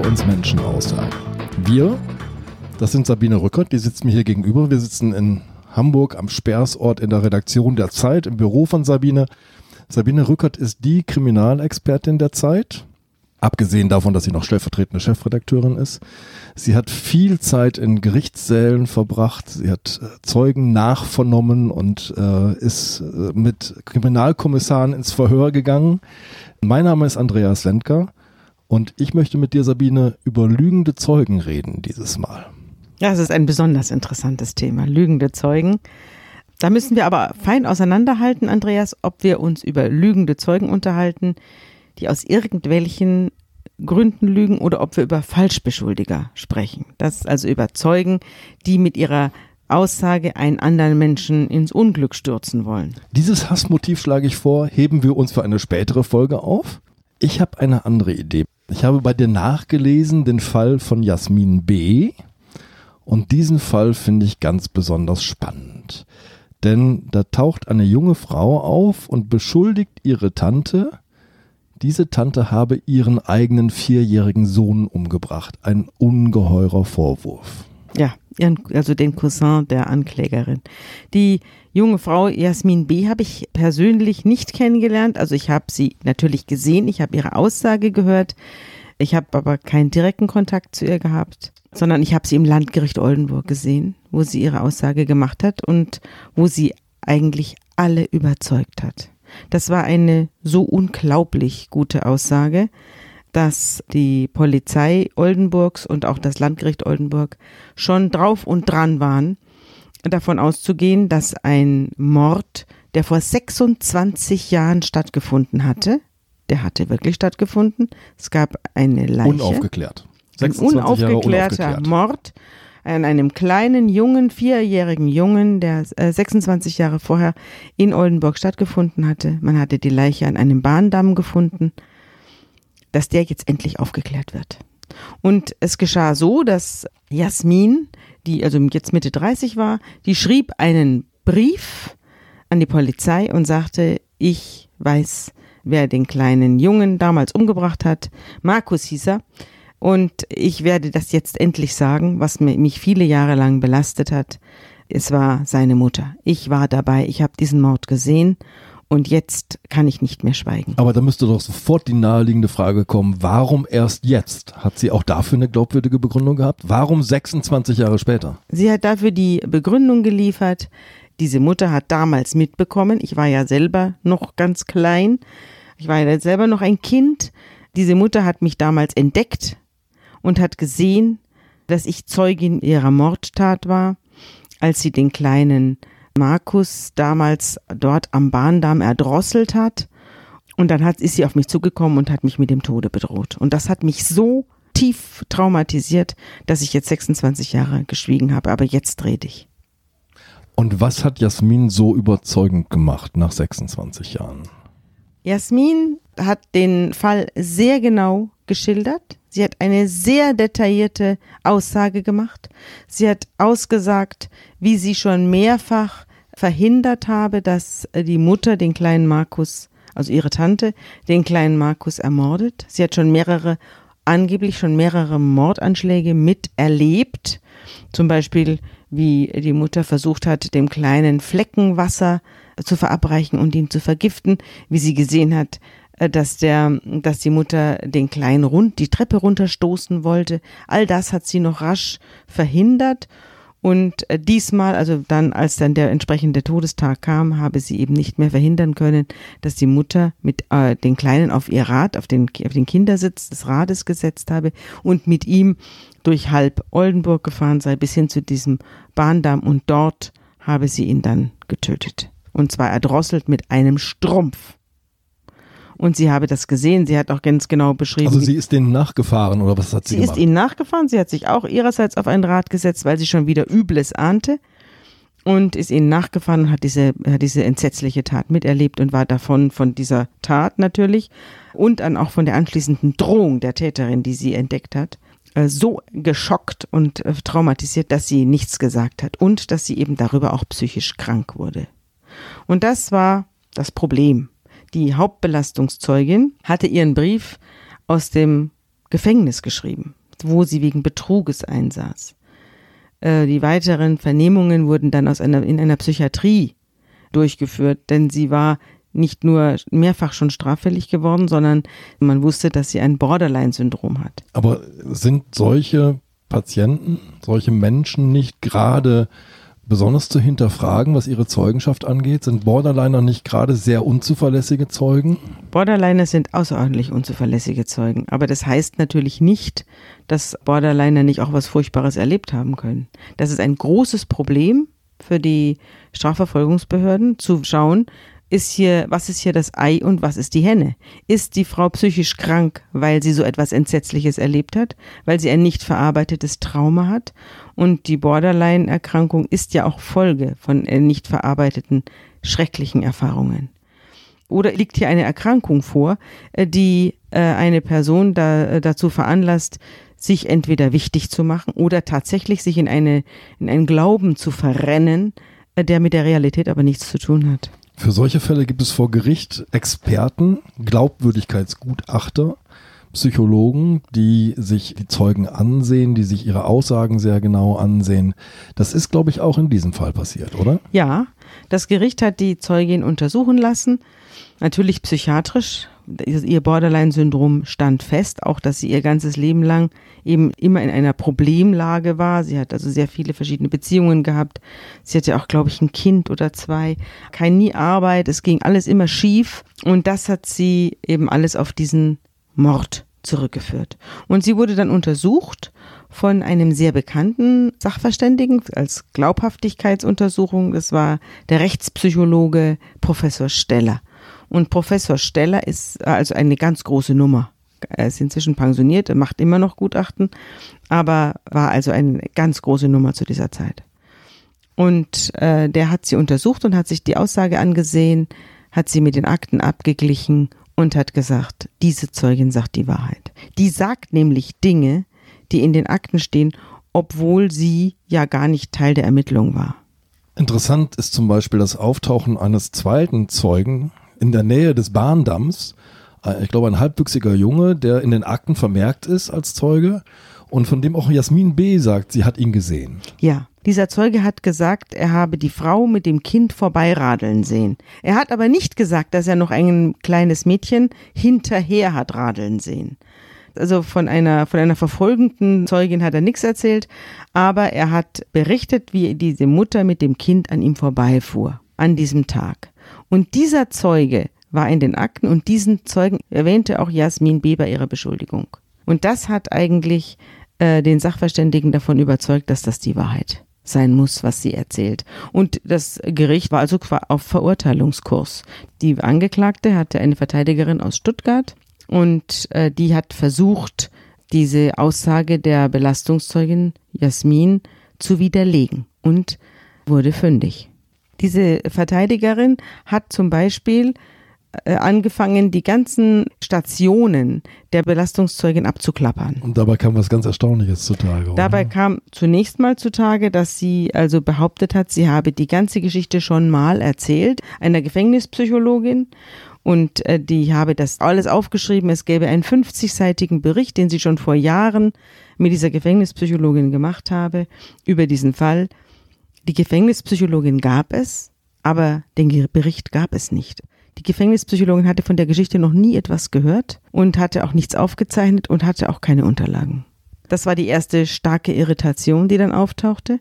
über uns Menschen aussagen. Wir, das sind Sabine Rückert, die sitzt mir hier gegenüber. Wir sitzen in Hamburg am Sperrsort in der Redaktion der Zeit, im Büro von Sabine. Sabine Rückert ist die Kriminalexpertin der Zeit. Abgesehen davon, dass sie noch stellvertretende Chefredakteurin ist. Sie hat viel Zeit in Gerichtssälen verbracht. Sie hat äh, Zeugen nachvernommen und äh, ist äh, mit Kriminalkommissaren ins Verhör gegangen. Mein Name ist Andreas Wendker und ich möchte mit dir, Sabine, über lügende Zeugen reden dieses Mal. Ja, es ist ein besonders interessantes Thema, lügende Zeugen. Da müssen wir aber fein auseinanderhalten, Andreas, ob wir uns über lügende Zeugen unterhalten, die aus irgendwelchen Gründen lügen oder ob wir über Falschbeschuldiger sprechen. Das ist also über Zeugen, die mit ihrer Aussage einen anderen Menschen ins Unglück stürzen wollen. Dieses Hassmotiv schlage ich vor, heben wir uns für eine spätere Folge auf. Ich habe eine andere Idee. Ich habe bei dir nachgelesen den Fall von Jasmin B. Und diesen Fall finde ich ganz besonders spannend. Denn da taucht eine junge Frau auf und beschuldigt ihre Tante, diese Tante habe ihren eigenen vierjährigen Sohn umgebracht. Ein ungeheurer Vorwurf. Ja, also den Cousin der Anklägerin. Die junge Frau Jasmin B. habe ich persönlich nicht kennengelernt. Also ich habe sie natürlich gesehen, ich habe ihre Aussage gehört. Ich habe aber keinen direkten Kontakt zu ihr gehabt, sondern ich habe sie im Landgericht Oldenburg gesehen, wo sie ihre Aussage gemacht hat und wo sie eigentlich alle überzeugt hat. Das war eine so unglaublich gute Aussage, dass die Polizei Oldenburgs und auch das Landgericht Oldenburg schon drauf und dran waren, davon auszugehen, dass ein Mord, der vor 26 Jahren stattgefunden hatte, der hatte wirklich stattgefunden. Es gab eine Leiche. Unaufgeklärt. Ein unaufgeklärter unaufgeklärt. Mord an einem kleinen jungen, vierjährigen Jungen, der äh, 26 Jahre vorher in Oldenburg stattgefunden hatte. Man hatte die Leiche an einem Bahndamm gefunden, dass der jetzt endlich aufgeklärt wird. Und es geschah so, dass Jasmin, die also jetzt Mitte 30 war, die schrieb einen Brief an die Polizei und sagte, ich weiß, wer den kleinen Jungen damals umgebracht hat. Markus hieß er. Und ich werde das jetzt endlich sagen, was mich viele Jahre lang belastet hat. Es war seine Mutter. Ich war dabei. Ich habe diesen Mord gesehen. Und jetzt kann ich nicht mehr schweigen. Aber da müsste doch sofort die naheliegende Frage kommen, warum erst jetzt? Hat sie auch dafür eine glaubwürdige Begründung gehabt? Warum 26 Jahre später? Sie hat dafür die Begründung geliefert. Diese Mutter hat damals mitbekommen, ich war ja selber noch ganz klein, ich war ja selber noch ein Kind. Diese Mutter hat mich damals entdeckt und hat gesehen, dass ich Zeugin ihrer Mordtat war, als sie den kleinen Markus damals dort am Bahndamm erdrosselt hat. Und dann hat, ist sie auf mich zugekommen und hat mich mit dem Tode bedroht. Und das hat mich so tief traumatisiert, dass ich jetzt 26 Jahre geschwiegen habe. Aber jetzt rede ich. Und was hat Jasmin so überzeugend gemacht nach 26 Jahren? Jasmin hat den Fall sehr genau geschildert. Sie hat eine sehr detaillierte Aussage gemacht. Sie hat ausgesagt, wie sie schon mehrfach verhindert habe, dass die Mutter den kleinen Markus, also ihre Tante, den kleinen Markus ermordet. Sie hat schon mehrere, angeblich schon mehrere Mordanschläge miterlebt. Zum Beispiel, wie die Mutter versucht hat, dem kleinen Fleckenwasser zu verabreichen und ihn zu vergiften, wie sie gesehen hat, äh, dass der, dass die Mutter den kleinen rund die Treppe runterstoßen wollte. All das hat sie noch rasch verhindert. Und äh, diesmal, also dann, als dann der entsprechende Todestag kam, habe sie eben nicht mehr verhindern können, dass die Mutter mit äh, den Kleinen auf ihr Rad, auf den, auf den Kindersitz des Rades gesetzt habe und mit ihm durch halb Oldenburg gefahren sei, bis hin zu diesem Bahndamm und dort habe sie ihn dann getötet. Und zwar erdrosselt mit einem Strumpf. Und sie habe das gesehen. Sie hat auch ganz genau beschrieben. Also sie ist denen nachgefahren oder was hat sie, sie gemacht? Sie ist ihnen nachgefahren. Sie hat sich auch ihrerseits auf ein Rad gesetzt, weil sie schon wieder Übles ahnte. Und ist ihnen nachgefahren und hat diese, hat diese entsetzliche Tat miterlebt und war davon, von dieser Tat natürlich und dann auch von der anschließenden Drohung der Täterin, die sie entdeckt hat, äh, so geschockt und äh, traumatisiert, dass sie nichts gesagt hat und dass sie eben darüber auch psychisch krank wurde. Und das war das Problem. Die Hauptbelastungszeugin hatte ihren Brief aus dem Gefängnis geschrieben, wo sie wegen Betruges einsaß. Äh, die weiteren Vernehmungen wurden dann aus einer, in einer Psychiatrie durchgeführt, denn sie war nicht nur mehrfach schon straffällig geworden, sondern man wusste, dass sie ein Borderline-Syndrom hat. Aber sind solche Patienten, solche Menschen nicht gerade besonders zu hinterfragen, was ihre Zeugenschaft angeht? Sind Borderliner nicht gerade sehr unzuverlässige Zeugen? Borderliner sind außerordentlich unzuverlässige Zeugen. Aber das heißt natürlich nicht, dass Borderliner nicht auch was Furchtbares erlebt haben können. Das ist ein großes Problem für die Strafverfolgungsbehörden, zu schauen, ist hier, was ist hier das Ei und was ist die Henne? Ist die Frau psychisch krank, weil sie so etwas Entsetzliches erlebt hat, weil sie ein nicht verarbeitetes Trauma hat? Und die Borderline-Erkrankung ist ja auch Folge von äh, nicht verarbeiteten schrecklichen Erfahrungen. Oder liegt hier eine Erkrankung vor, äh, die äh, eine Person da, dazu veranlasst, sich entweder wichtig zu machen oder tatsächlich sich in, eine, in einen Glauben zu verrennen, der mit der Realität aber nichts zu tun hat. Für solche Fälle gibt es vor Gericht Experten, Glaubwürdigkeitsgutachter, Psychologen, die sich die Zeugen ansehen, die sich ihre Aussagen sehr genau ansehen. Das ist, glaube ich, auch in diesem Fall passiert, oder? Ja, das Gericht hat die Zeugin untersuchen lassen, natürlich psychiatrisch, ihr Borderline-Syndrom stand fest, auch dass sie ihr ganzes Leben lang eben immer in einer Problemlage war. Sie hat also sehr viele verschiedene Beziehungen gehabt. Sie hatte auch, glaube ich, ein Kind oder zwei. Keine nie Arbeit. Es ging alles immer schief. Und das hat sie eben alles auf diesen Mord zurückgeführt. Und sie wurde dann untersucht von einem sehr bekannten Sachverständigen als Glaubhaftigkeitsuntersuchung. Das war der Rechtspsychologe Professor Steller. Und Professor Steller ist äh, also eine ganz große Nummer. Er ist inzwischen pensioniert, er macht immer noch Gutachten, aber war also eine ganz große Nummer zu dieser Zeit. Und äh, der hat sie untersucht und hat sich die Aussage angesehen, hat sie mit den Akten abgeglichen und hat gesagt, diese Zeugin sagt die Wahrheit. Die sagt nämlich Dinge, die in den Akten stehen, obwohl sie ja gar nicht Teil der Ermittlung war. Interessant ist zum Beispiel das Auftauchen eines zweiten Zeugen, in der Nähe des Bahndamms, äh, ich glaube ein halbwüchsiger Junge, der in den Akten vermerkt ist als Zeuge und von dem auch Jasmin B. sagt, sie hat ihn gesehen. Ja, dieser Zeuge hat gesagt, er habe die Frau mit dem Kind vorbeiradeln sehen. Er hat aber nicht gesagt, dass er noch ein kleines Mädchen hinterher hat radeln sehen. Also von einer, von einer verfolgenden Zeugin hat er nichts erzählt, aber er hat berichtet, wie diese Mutter mit dem Kind an ihm vorbeifuhr an diesem Tag. Und dieser Zeuge war in den Akten und diesen Zeugen erwähnte auch Jasmin B. bei ihrer Beschuldigung. Und das hat eigentlich äh, den Sachverständigen davon überzeugt, dass das die Wahrheit sein muss, was sie erzählt. Und das Gericht war also auf Verurteilungskurs. Die Angeklagte hatte eine Verteidigerin aus Stuttgart und äh, die hat versucht, diese Aussage der Belastungszeugin Jasmin zu widerlegen und wurde fündig. Diese Verteidigerin hat zum Beispiel äh, angefangen, die ganzen Stationen der Belastungszeugin abzuklappern. Und dabei kam was ganz Erstaunliches zutage. Dabei kam zunächst mal zutage, dass sie also behauptet hat, sie habe die ganze Geschichte schon mal erzählt, einer Gefängnispsychologin. Und äh, die habe das alles aufgeschrieben. Es gäbe einen 50-seitigen Bericht, den sie schon vor Jahren mit dieser Gefängnispsychologin gemacht habe, über diesen Fall. Die Gefängnispsychologin gab es, aber den Bericht gab es nicht. Die Gefängnispsychologin hatte von der Geschichte noch nie etwas gehört und hatte auch nichts aufgezeichnet und hatte auch keine Unterlagen. Das war die erste starke Irritation, die dann auftauchte.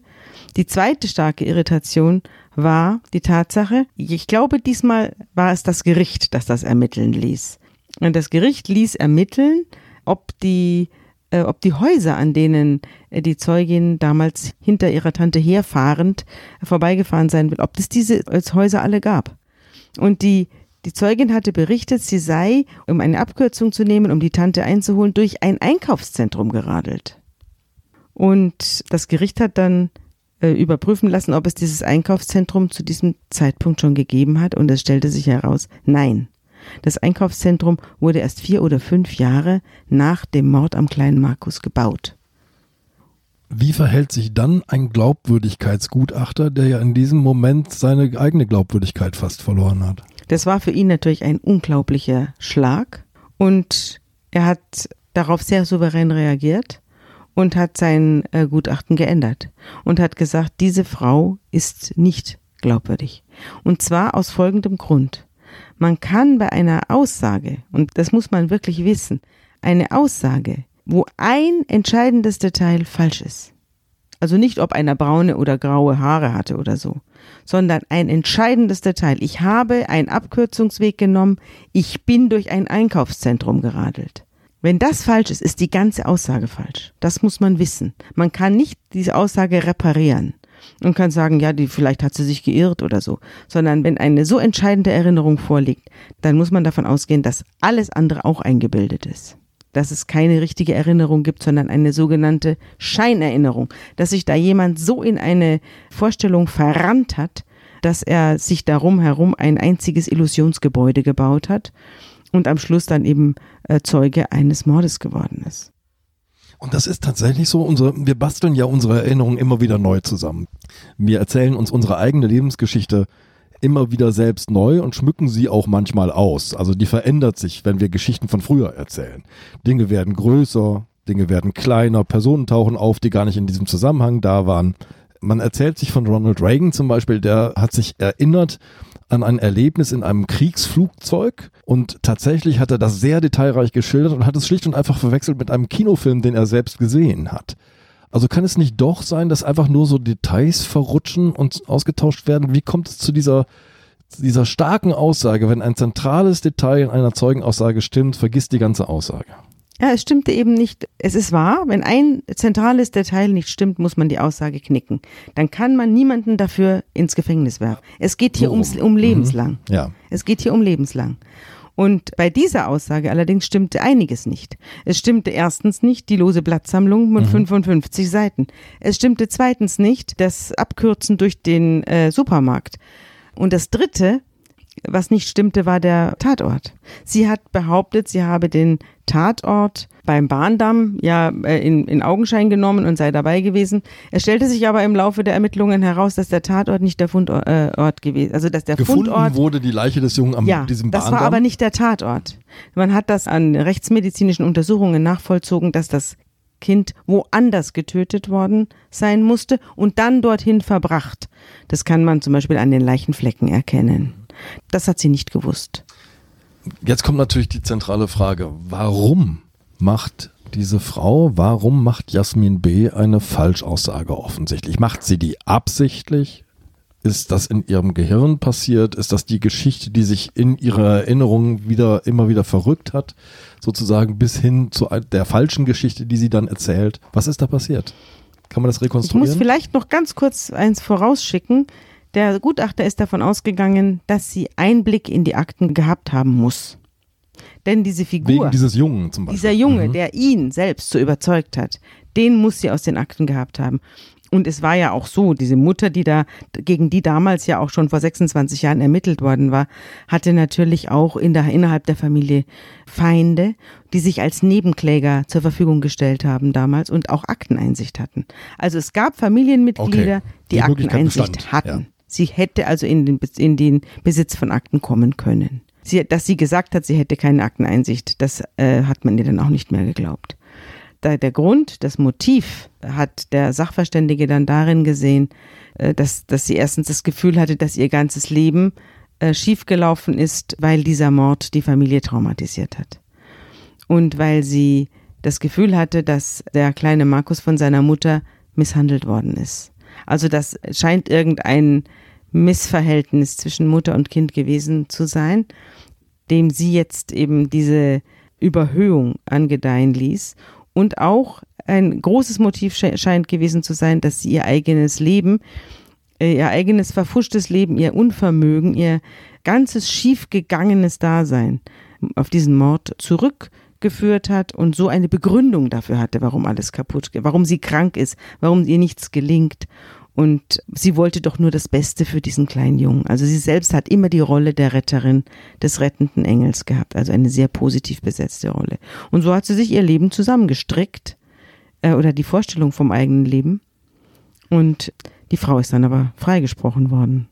Die zweite starke Irritation war die Tatsache, ich glaube, diesmal war es das Gericht, das das ermitteln ließ. Und das Gericht ließ ermitteln, ob die äh, ob die Häuser, an denen äh, die Zeugin damals hinter ihrer Tante herfahrend vorbeigefahren sein will, ob es diese Häuser alle gab. Und die, die Zeugin hatte berichtet, sie sei, um eine Abkürzung zu nehmen, um die Tante einzuholen, durch ein Einkaufszentrum geradelt. Und das Gericht hat dann äh, überprüfen lassen, ob es dieses Einkaufszentrum zu diesem Zeitpunkt schon gegeben hat. Und es stellte sich heraus, nein. Das Einkaufszentrum wurde erst vier oder fünf Jahre nach dem Mord am kleinen Markus gebaut. Wie verhält sich dann ein Glaubwürdigkeitsgutachter, der ja in diesem Moment seine eigene Glaubwürdigkeit fast verloren hat? Das war für ihn natürlich ein unglaublicher Schlag und er hat darauf sehr souverän reagiert und hat sein äh, Gutachten geändert und hat gesagt, diese Frau ist nicht glaubwürdig. Und zwar aus folgendem Grund. Man kann bei einer Aussage, und das muss man wirklich wissen, eine Aussage, wo ein entscheidendes Detail falsch ist, also nicht, ob einer braune oder graue Haare hatte oder so, sondern ein entscheidendes Detail. Ich habe einen Abkürzungsweg genommen, ich bin durch ein Einkaufszentrum geradelt. Wenn das falsch ist, ist die ganze Aussage falsch. Das muss man wissen. Man kann nicht diese Aussage reparieren und kann sagen, ja, die, vielleicht hat sie sich geirrt oder so, sondern wenn eine so entscheidende Erinnerung vorliegt, dann muss man davon ausgehen, dass alles andere auch eingebildet ist. Dass es keine richtige Erinnerung gibt, sondern eine sogenannte Scheinerinnerung, dass sich da jemand so in eine Vorstellung verrannt hat, dass er sich darum herum ein einziges Illusionsgebäude gebaut hat und am Schluss dann eben äh, Zeuge eines Mordes geworden ist. Und das ist tatsächlich so, unsere, wir basteln ja unsere Erinnerungen immer wieder neu zusammen. Wir erzählen uns unsere eigene Lebensgeschichte immer wieder selbst neu und schmücken sie auch manchmal aus. Also die verändert sich, wenn wir Geschichten von früher erzählen. Dinge werden größer, Dinge werden kleiner, Personen tauchen auf, die gar nicht in diesem Zusammenhang da waren. Man erzählt sich von Ronald Reagan zum Beispiel, der hat sich erinnert an ein Erlebnis in einem Kriegsflugzeug und tatsächlich hat er das sehr detailreich geschildert und hat es schlicht und einfach verwechselt mit einem Kinofilm, den er selbst gesehen hat. Also kann es nicht doch sein, dass einfach nur so Details verrutschen und ausgetauscht werden? Wie kommt es zu dieser, dieser starken Aussage, wenn ein zentrales Detail in einer Zeugenaussage stimmt, vergisst die ganze Aussage? Ja, es stimmte eben nicht. Es ist wahr, wenn ein zentrales Detail nicht stimmt, muss man die Aussage knicken. Dann kann man niemanden dafür ins Gefängnis werfen. Es geht hier ums, um lebenslang. Mhm. Ja. Es geht hier um lebenslang. Und bei dieser Aussage allerdings stimmte einiges nicht. Es stimmte erstens nicht die lose Blattsammlung mit mhm. 55 Seiten. Es stimmte zweitens nicht das Abkürzen durch den äh, Supermarkt. Und das dritte, was nicht stimmte, war der Tatort. Sie hat behauptet, sie habe den Tatort beim Bahndamm ja äh, in, in Augenschein genommen und sei dabei gewesen. Es stellte sich aber im Laufe der Ermittlungen heraus, dass der Tatort nicht der Fundort äh, gewesen, also dass der Gefunden Fundort wurde die Leiche des Jungen am ja, diesem Bahndamm. Das war aber nicht der Tatort. Man hat das an rechtsmedizinischen Untersuchungen nachvollzogen, dass das Kind woanders getötet worden sein musste und dann dorthin verbracht. Das kann man zum Beispiel an den Leichenflecken erkennen. Das hat sie nicht gewusst. Jetzt kommt natürlich die zentrale Frage. Warum macht diese Frau, warum macht Jasmin B. eine Falschaussage offensichtlich? Macht sie die absichtlich? Ist das in ihrem Gehirn passiert? Ist das die Geschichte, die sich in ihrer Erinnerung wieder, immer wieder verrückt hat? Sozusagen bis hin zu der falschen Geschichte, die sie dann erzählt. Was ist da passiert? Kann man das rekonstruieren? Ich muss vielleicht noch ganz kurz eins vorausschicken. Der Gutachter ist davon ausgegangen, dass sie Einblick in die Akten gehabt haben muss. Denn diese Figur, Wegen dieses Jungen zum Beispiel. dieser Junge, mhm. der ihn selbst so überzeugt hat, den muss sie aus den Akten gehabt haben. Und es war ja auch so, diese Mutter, die da, gegen die damals ja auch schon vor 26 Jahren ermittelt worden war, hatte natürlich auch in der, innerhalb der Familie Feinde, die sich als Nebenkläger zur Verfügung gestellt haben damals und auch Akteneinsicht hatten. Also es gab Familienmitglieder, okay. die, die Akteneinsicht hatten. Ja. Sie hätte also in den, in den Besitz von Akten kommen können. Sie, dass sie gesagt hat, sie hätte keine Akteneinsicht, das äh, hat man ihr dann auch nicht mehr geglaubt. Da, der Grund, das Motiv hat der Sachverständige dann darin gesehen, äh, dass, dass sie erstens das Gefühl hatte, dass ihr ganzes Leben äh, schiefgelaufen ist, weil dieser Mord die Familie traumatisiert hat. Und weil sie das Gefühl hatte, dass der kleine Markus von seiner Mutter misshandelt worden ist. Also das scheint irgendein Missverhältnis zwischen Mutter und Kind gewesen zu sein, dem sie jetzt eben diese Überhöhung angedeihen ließ. Und auch ein großes Motiv scheint gewesen zu sein, dass sie ihr eigenes Leben, äh, ihr eigenes verfuschtes Leben, ihr Unvermögen, ihr ganzes schiefgegangenes Dasein auf diesen Mord zurückgeführt hat und so eine Begründung dafür hatte, warum alles kaputt geht, warum sie krank ist, warum ihr nichts gelingt und sie wollte doch nur das Beste für diesen kleinen Jungen. Also sie selbst hat immer die Rolle der Retterin, des rettenden Engels gehabt. Also eine sehr positiv besetzte Rolle. Und so hat sie sich ihr Leben zusammengestrickt. Äh, oder die Vorstellung vom eigenen Leben. Und die Frau ist dann aber freigesprochen worden.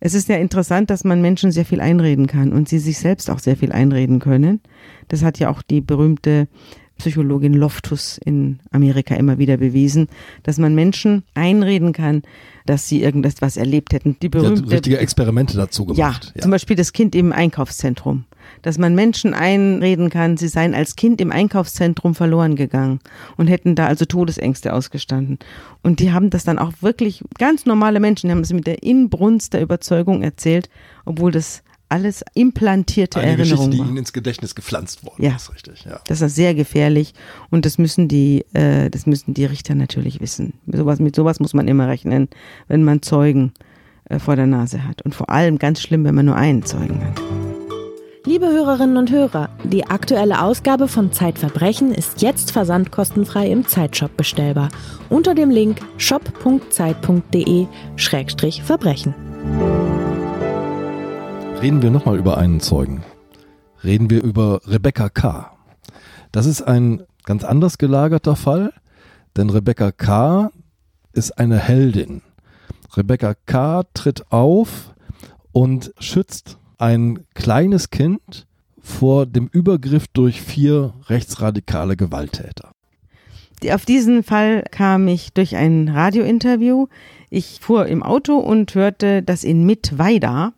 Es ist ja interessant, dass man Menschen sehr viel einreden kann und sie sich selbst auch sehr viel einreden können. Das hat ja auch die berühmte Psychologin Loftus in Amerika immer wieder bewiesen, dass man Menschen einreden kann, dass sie irgendetwas erlebt hätten. Die berühmte, richtige Experimente dazu gemacht. Ja, ja, zum Beispiel das Kind im Einkaufszentrum. Dass man Menschen einreden kann, sie seien als Kind im Einkaufszentrum verloren gegangen und hätten da also Todesängste ausgestanden. Und die haben das dann auch wirklich, ganz normale Menschen, die haben es mit der Inbrunst der Überzeugung erzählt, obwohl das alles implantierte Eine Erinnerungen. Geschichte, die ihnen ins Gedächtnis gepflanzt worden ja. ist, richtig. Ja. Das ist sehr gefährlich und das müssen die, äh, das müssen die Richter natürlich wissen. Mit sowas, mit sowas muss man immer rechnen, wenn man Zeugen äh, vor der Nase hat. Und vor allem ganz schlimm, wenn man nur einen Zeugen hat. Liebe Hörerinnen und Hörer, die aktuelle Ausgabe von Zeitverbrechen ist jetzt versandkostenfrei im Zeitshop bestellbar unter dem Link shop.zeit.de-verbrechen. Reden wir nochmal über einen Zeugen. Reden wir über Rebecca K. Das ist ein ganz anders gelagerter Fall, denn Rebecca K. ist eine Heldin. Rebecca K. tritt auf und schützt ein kleines Kind vor dem Übergriff durch vier rechtsradikale Gewalttäter. Auf diesen Fall kam ich durch ein Radiointerview. Ich fuhr im Auto und hörte, dass in Mittweida,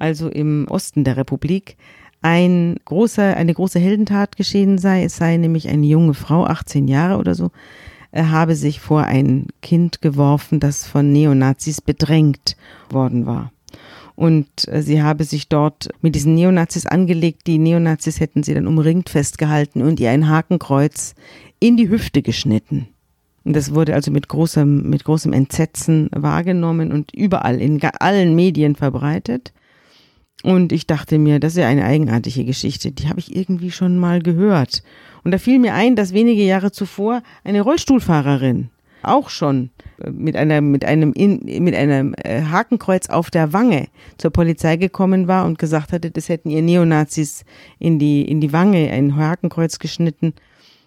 also im Osten der Republik, ein großer, eine große Heldentat geschehen sei. Es sei nämlich eine junge Frau, 18 Jahre oder so, habe sich vor ein Kind geworfen, das von Neonazis bedrängt worden war. Und äh, sie habe sich dort mit diesen Neonazis angelegt. Die Neonazis hätten sie dann umringt festgehalten und ihr ein Hakenkreuz in die Hüfte geschnitten. Und das wurde also mit großem, mit großem Entsetzen wahrgenommen und überall in allen Medien verbreitet. Und ich dachte mir, das ist ja eine eigenartige Geschichte, die habe ich irgendwie schon mal gehört. Und da fiel mir ein, dass wenige Jahre zuvor eine Rollstuhlfahrerin auch schon mit einer mit einem in, mit einem äh, Hakenkreuz auf der Wange zur Polizei gekommen war und gesagt hatte, das hätten ihr Neonazis in die in die Wange ein Hakenkreuz geschnitten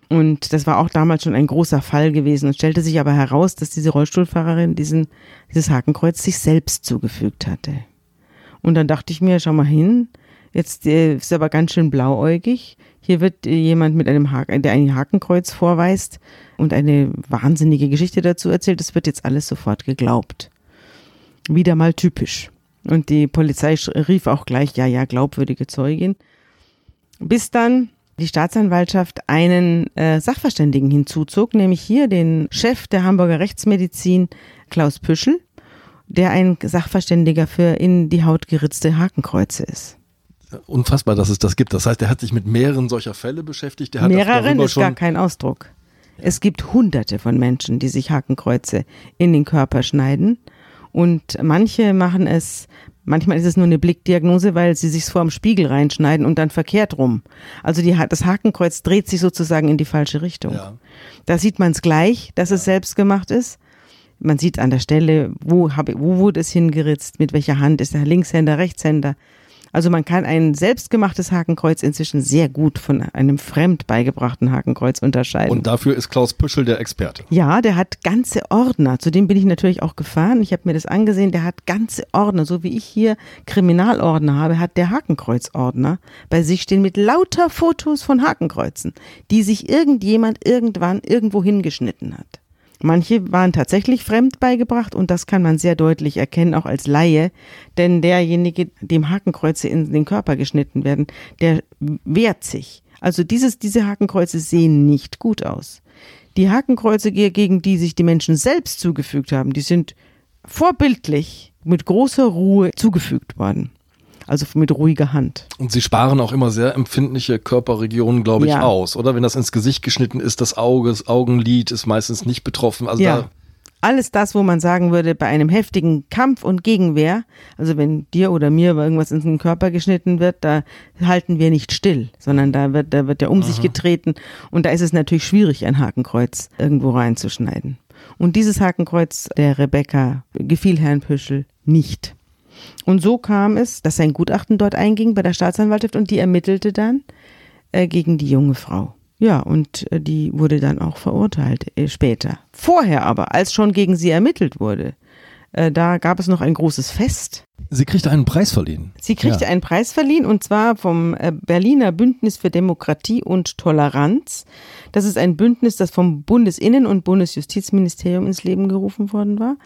und das war auch damals schon ein großer Fall gewesen und stellte sich aber heraus, dass diese Rollstuhlfahrerin diesen dieses Hakenkreuz sich selbst zugefügt hatte. Und dann dachte ich mir, schau mal hin, jetzt äh, ist aber ganz schön blauäugig. Hier wird jemand mit einem Haken, der ein Hakenkreuz vorweist und eine wahnsinnige Geschichte dazu erzählt. Das wird jetzt alles sofort geglaubt. Wieder mal typisch. Und die Polizei rief auch gleich, ja, ja, glaubwürdige Zeugin. Bis dann die Staatsanwaltschaft einen äh, Sachverständigen hinzuzog, nämlich hier den Chef der Hamburger Rechtsmedizin, Klaus Püschel, der ein Sachverständiger für in die Haut geritzte Hakenkreuze ist unfassbar, dass es das gibt. Das heißt, er hat sich mit mehreren solcher Fälle beschäftigt. Mehreren ist gar kein Ausdruck. Es gibt hunderte von Menschen, die sich Hakenkreuze in den Körper schneiden. Und manche machen es, manchmal ist es nur eine Blickdiagnose, weil sie sich vor dem Spiegel reinschneiden und dann verkehrt rum. Also die, das Hakenkreuz dreht sich sozusagen in die falsche Richtung. Ja. Da sieht man es gleich, dass ja. es selbst gemacht ist. Man sieht an der Stelle, wo, habe, wo wurde es hingeritzt, mit welcher Hand ist er Linkshänder, Rechtshänder. Also man kann ein selbstgemachtes Hakenkreuz inzwischen sehr gut von einem fremd beigebrachten Hakenkreuz unterscheiden. Und dafür ist Klaus Püschel der Experte. Ja, der hat ganze Ordner. Zu dem bin ich natürlich auch gefahren. Ich habe mir das angesehen. Der hat ganze Ordner. So wie ich hier Kriminalordner habe, hat der Hakenkreuzordner bei sich stehen mit lauter Fotos von Hakenkreuzen, die sich irgendjemand irgendwann irgendwo hingeschnitten hat. Manche waren tatsächlich fremd beigebracht und das kann man sehr deutlich erkennen, auch als Laie, denn derjenige, dem Hakenkreuze in den Körper geschnitten werden, der wehrt sich. Also dieses, diese Hakenkreuze sehen nicht gut aus. Die Hakenkreuze, gegen die sich die Menschen selbst zugefügt haben, die sind vorbildlich mit großer Ruhe zugefügt worden also mit ruhiger Hand. Und sie sparen auch immer sehr empfindliche Körperregionen, glaube ich, ja. aus, oder? Wenn das ins Gesicht geschnitten ist, das Auge, das Augenlid ist meistens nicht betroffen. Also ja. alles das, wo man sagen würde, bei einem heftigen Kampf und Gegenwehr, also wenn dir oder mir irgendwas in den Körper geschnitten wird, da halten wir nicht still, sondern da wird, da wird ja um Aha. sich getreten und da ist es natürlich schwierig, ein Hakenkreuz irgendwo reinzuschneiden. Und dieses Hakenkreuz der Rebecca gefiel Herrn Püschel nicht. Und so kam es, dass sein Gutachten dort einging bei der Staatsanwaltschaft und die ermittelte dann äh, gegen die junge Frau. Ja, und äh, die wurde dann auch verurteilt äh, später. Vorher aber, als schon gegen sie ermittelt wurde, da gab es noch ein großes Fest. Sie kriegte einen Preis verliehen. Sie kriegte Ja. einen Preis verliehen und zwar vom äh, Berliner Bündnis für Demokratie und Toleranz. Das ist ein Bündnis, das vom Bundesinnen- und Bundesjustizministerium ins Leben gerufen worden war.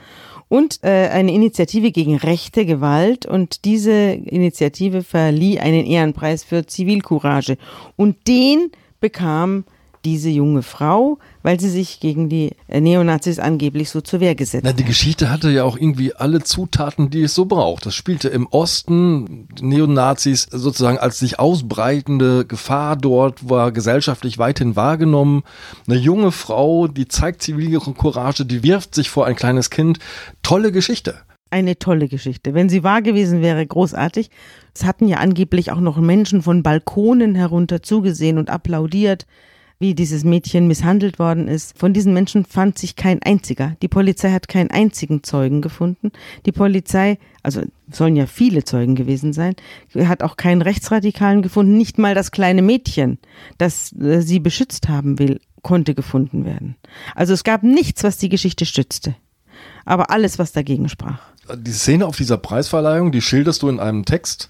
Und äh, eine Initiative gegen rechte Gewalt. Und diese Initiative verlieh einen Ehrenpreis für Zivilcourage. Und den bekam diese junge Frau, weil sie sich gegen die äh, Neonazis angeblich so zur Wehr gesetzt Na, die Geschichte hatte ja auch irgendwie alle Zutaten, die es so braucht. Das spielte im Osten, die Neonazis sozusagen als sich ausbreitende Gefahr dort war gesellschaftlich weithin wahrgenommen. Eine junge Frau, die zeigt zivile Courage, die wirft sich vor ein kleines Kind. Tolle Geschichte. Eine tolle Geschichte. Wenn sie wahr gewesen wäre, großartig. Es hatten ja angeblich auch noch Menschen von Balkonen herunter zugesehen und applaudiert, wie dieses Mädchen misshandelt worden ist. Von diesen Menschen fand sich kein einziger. Die Polizei hat keinen einzigen Zeugen gefunden. Die Polizei, also sollen ja viele Zeugen gewesen sein, hat auch keinen Rechtsradikalen gefunden. Nicht mal das kleine Mädchen, das äh, sie beschützt haben will, konnte gefunden werden. Also es gab nichts, was die Geschichte stützte. Aber alles, was dagegen sprach. Die Szene auf dieser Preisverleihung, die schilderst du in einem Text,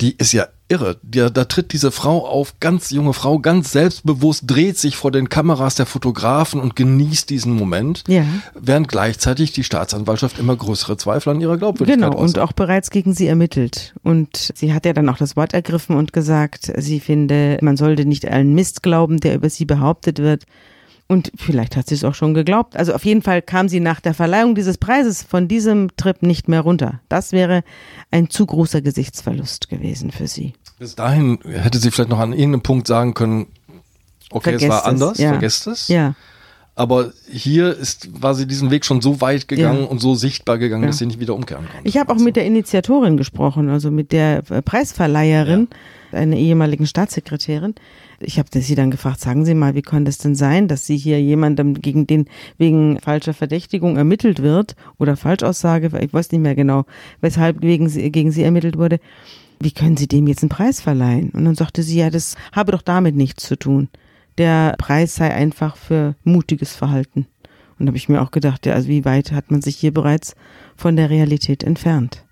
die ist ja irre. Da, da tritt diese Frau auf, ganz junge Frau, ganz selbstbewusst, dreht sich vor den Kameras der Fotografen und genießt diesen Moment, Ja. während gleichzeitig die Staatsanwaltschaft immer größere Zweifel an ihrer Glaubwürdigkeit Genau, und auch bereits gegen sie ermittelt. Und sie hat ja dann auch das Wort ergriffen und gesagt, sie finde, man sollte nicht allen Mist glauben, der über sie behauptet wird. Und vielleicht hat sie es auch schon geglaubt. Also auf jeden Fall kam sie nach der Verleihung dieses Preises von diesem Trip nicht mehr runter. Das wäre ein zu großer Gesichtsverlust gewesen für sie. Bis dahin hätte sie vielleicht noch an irgendeinem Punkt sagen können, okay, Vergesst es war es, anders, ja. vergesst es. Ja, Aber hier ist, war sie diesen Weg schon so weit gegangen Ja. und so sichtbar gegangen, Ja. dass sie nicht wieder umkehren konnte. Ich habe auch mit der Initiatorin gesprochen, also mit der äh, Preisverleiherin, einer ehemaligen Staatssekretärin. Ich habe sie dann gefragt, sagen Sie mal, wie kann das denn sein, dass Sie hier jemandem gegen den wegen falscher Verdächtigung ermittelt wird oder Falschaussage, ich weiß nicht mehr genau, weshalb wegen sie, gegen sie ermittelt wurde. Wie können Sie dem jetzt einen Preis verleihen? Und dann sagte sie, ja, das habe doch damit nichts zu tun. Der Preis sei einfach für mutiges Verhalten. Und da habe ich mir auch gedacht, ja, also wie weit hat man sich hier bereits von der Realität entfernt?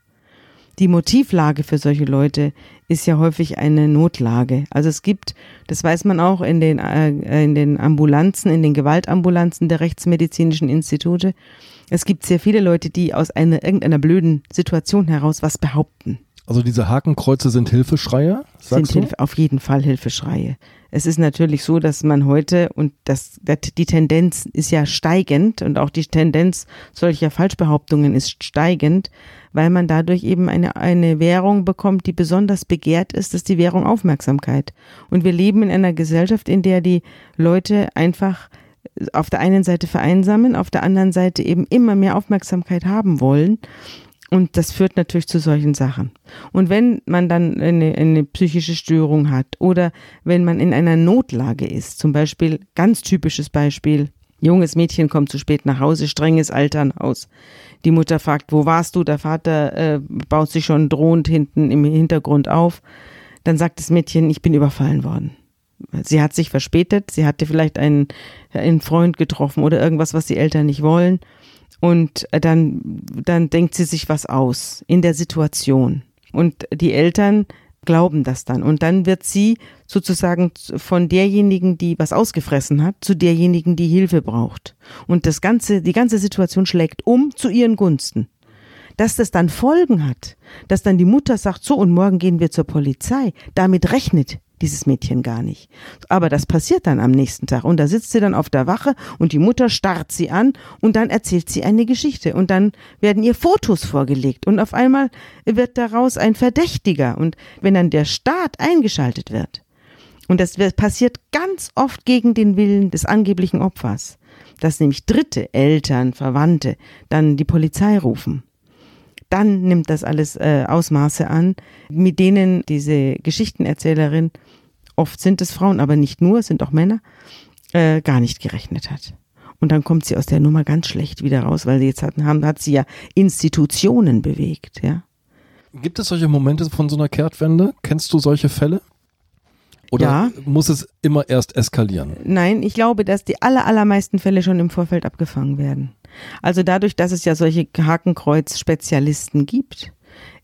Die Motivlage für solche Leute ist ja häufig eine Notlage. Also es gibt, das weiß man auch in den, äh, in den Ambulanzen, in den Gewaltambulanzen der rechtsmedizinischen Institute. Es gibt sehr viele Leute, die aus einer, irgendeiner blöden Situation heraus was behaupten Also diese Hakenkreuze sind Hilfeschreie, sind sagst du? Hilfe, auf jeden Fall Hilfeschreie. Es ist natürlich so, dass man heute, und das, die Tendenz ist ja steigend und auch die Tendenz solcher Falschbehauptungen ist steigend, weil man dadurch eben eine, eine Währung bekommt, die besonders begehrt ist, ist die Währung Aufmerksamkeit. Und wir leben in einer Gesellschaft, in der die Leute einfach auf der einen Seite vereinsamen, auf der anderen Seite eben immer mehr Aufmerksamkeit haben wollen. Und das führt natürlich zu solchen Sachen. Und wenn man dann eine, eine psychische Störung hat oder wenn man in einer Notlage ist, zum Beispiel, ganz typisches Beispiel, junges Mädchen kommt zu spät nach Hause, strenges Elternhaus. Die Mutter fragt, wo warst du? Der Vater äh, baut sich schon drohend hinten im Hintergrund auf. Dann sagt das Mädchen, ich bin überfallen worden. Sie hat sich verspätet, sie hatte vielleicht einen, einen Freund getroffen oder irgendwas, was die Eltern nicht wollen. Und dann, dann denkt sie sich was aus in der Situation. Und die Eltern glauben das dann. Und dann wird sie sozusagen von derjenigen, die was ausgefressen hat, zu derjenigen, die Hilfe braucht. Und das ganze, die ganze Situation schlägt um zu ihren Gunsten. Dass das dann Folgen hat, dass dann die Mutter sagt, so und morgen gehen wir zur Polizei, damit rechnet dieses Mädchen gar nicht. Aber das passiert dann am nächsten Tag. Und da sitzt sie dann auf der Wache und die Mutter starrt sie an und dann erzählt sie eine Geschichte. Und dann werden ihr Fotos vorgelegt und auf einmal wird daraus ein Verdächtiger. Und wenn dann der Staat eingeschaltet wird und das passiert ganz oft gegen den Willen des angeblichen Opfers, dass nämlich Dritte, Eltern, Verwandte dann die Polizei rufen dann nimmt das alles äh, Ausmaße an, mit denen diese Geschichtenerzählerin, oft sind es Frauen, aber nicht nur, sind auch Männer, äh, gar nicht gerechnet hat. Und dann kommt sie aus der Nummer ganz schlecht wieder raus, weil sie jetzt hat, haben, hat sie ja Institutionen bewegt, ja. Gibt es solche Momente von so einer Kehrtwende? Kennst du solche Fälle? Oder Ja. muss es immer erst eskalieren? Nein, ich glaube, dass die aller, allermeisten Fälle schon im Vorfeld abgefangen werden. Also dadurch, dass es ja solche Hakenkreuz-Spezialisten gibt,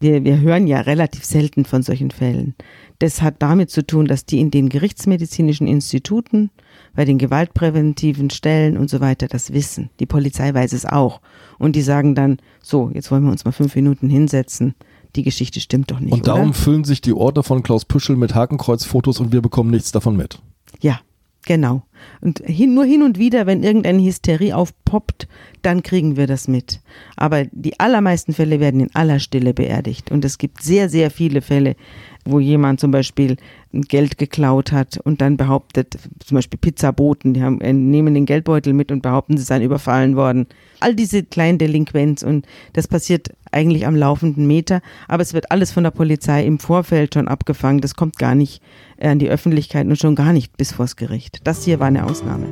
wir, wir hören ja relativ selten von solchen Fällen. Das hat damit zu tun, dass die in den gerichtsmedizinischen Instituten, bei den gewaltpräventiven Stellen und so weiter das wissen. Die Polizei weiß es auch. Und die sagen dann, so, jetzt wollen wir uns mal fünf Minuten hinsetzen. Die Geschichte stimmt doch nicht. Und darum oder? füllen sich die Ordner von Klaus Püschel mit Hakenkreuzfotos und wir bekommen nichts davon mit. Ja, genau. Und hin, nur hin und wieder, wenn irgendeine Hysterie aufpoppt, dann kriegen wir das mit. Aber die allermeisten Fälle werden in aller Stille beerdigt. Und es gibt sehr, sehr viele Fälle, wo jemand zum Beispiel Geld geklaut hat und dann behauptet, zum Beispiel Pizzaboten, die haben, äh, nehmen den Geldbeutel mit und behaupten, sie seien überfallen worden. All diese kleinen Delinquenz und das passiert eigentlich am laufenden Meter, aber es wird alles von der Polizei im Vorfeld schon abgefangen. Das kommt gar nicht äh, an die Öffentlichkeit und schon gar nicht bis vors Gericht. Das hier war eine Ausnahme.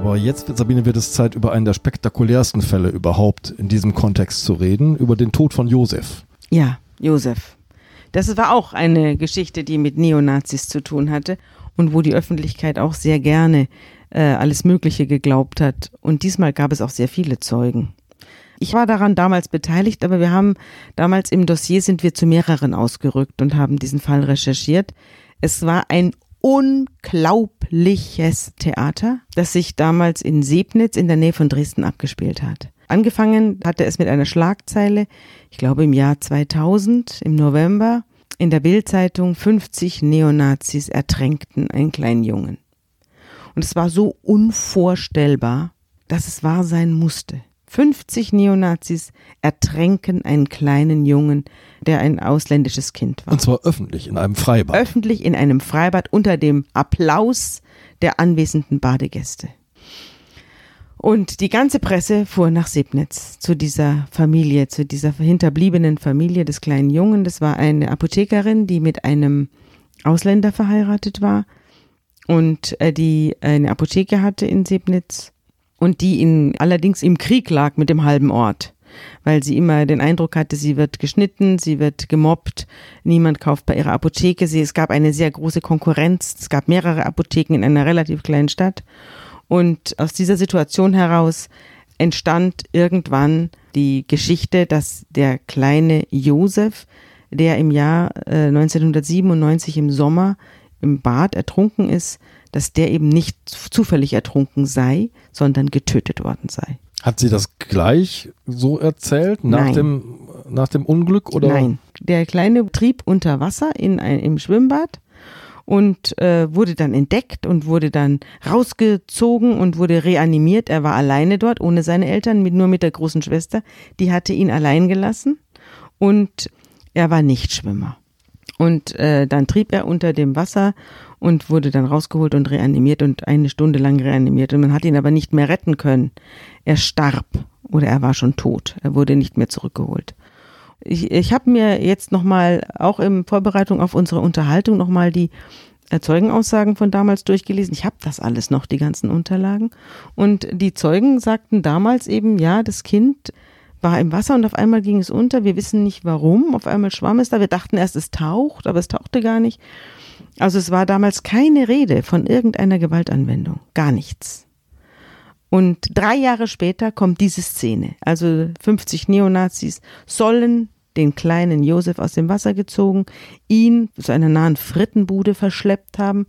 Aber jetzt, Sabine, wird es Zeit, über einen der spektakulärsten Fälle überhaupt in diesem Kontext zu reden, über den Tod von Josef. Ja, Josef. Das war auch eine Geschichte, die mit Neonazis zu tun hatte und wo die Öffentlichkeit auch sehr gerne äh, alles Mögliche geglaubt hat. Und diesmal gab es auch sehr viele Zeugen. Ich war daran damals beteiligt, aber wir haben damals im Dossier sind wir zu mehreren ausgerückt und haben diesen Fall recherchiert. Es war ein unglaubliches Theater, das sich damals in Sebnitz in der Nähe von Dresden abgespielt hat. Angefangen hatte es mit einer Schlagzeile, ich glaube im Jahr 2000, im November, in der Bildzeitung 50 Neonazis ertränkten einen kleinen Jungen. Und es war so unvorstellbar, dass es wahr sein musste. 50 Neonazis ertränken einen kleinen Jungen, der ein ausländisches Kind war. Und zwar öffentlich in einem Freibad. Öffentlich in einem Freibad unter dem Applaus der anwesenden Badegäste. Und die ganze Presse fuhr nach Sebnitz zu dieser Familie, zu dieser hinterbliebenen Familie des kleinen Jungen. Das war eine Apothekerin, die mit einem Ausländer verheiratet war und äh, die eine Apotheke hatte in Sebnitz und die in, allerdings im Krieg lag mit dem halben Ort, weil sie immer den Eindruck hatte, sie wird geschnitten, sie wird gemobbt, niemand kauft bei ihrer Apotheke. Sie, es gab eine sehr große Konkurrenz, es gab mehrere Apotheken in einer relativ kleinen Stadt und aus dieser Situation heraus entstand irgendwann die Geschichte, dass der kleine Josef, der im Jahr äh, 1997 im Sommer im Bad ertrunken ist, dass der eben nicht zufällig ertrunken sei, sondern getötet worden sei. Hat sie das gleich so erzählt nach Nein. dem nach dem Unglück oder? Nein, der kleine trieb unter Wasser in ein, im Schwimmbad und äh, wurde dann entdeckt und wurde dann rausgezogen und wurde reanimiert. Er war alleine dort, ohne seine Eltern, mit, nur mit der großen Schwester. Die hatte ihn allein gelassen und er war Nichtschwimmer. Und äh, dann trieb er unter dem Wasser und wurde dann rausgeholt und reanimiert und eine Stunde lang reanimiert. Und man hat ihn aber nicht mehr retten können. Er starb oder er war schon tot. Er wurde nicht mehr zurückgeholt. Ich, ich habe mir jetzt nochmal, auch in Vorbereitung auf unsere Unterhaltung, nochmal die äh, Zeugenaussagen von damals durchgelesen. Ich habe das alles noch, die ganzen Unterlagen. Und die Zeugen sagten damals eben, ja, das Kind war im Wasser und auf einmal ging es unter. Wir wissen nicht warum. Auf einmal schwamm es da. Wir dachten erst, es taucht, aber es tauchte gar nicht. Also es war damals keine Rede von irgendeiner Gewaltanwendung. Gar nichts. Und drei Jahre später kommt diese Szene. Also 50 Neonazis sollen den kleinen Josef aus dem Wasser gezogen, ihn zu einer nahen Frittenbude verschleppt haben,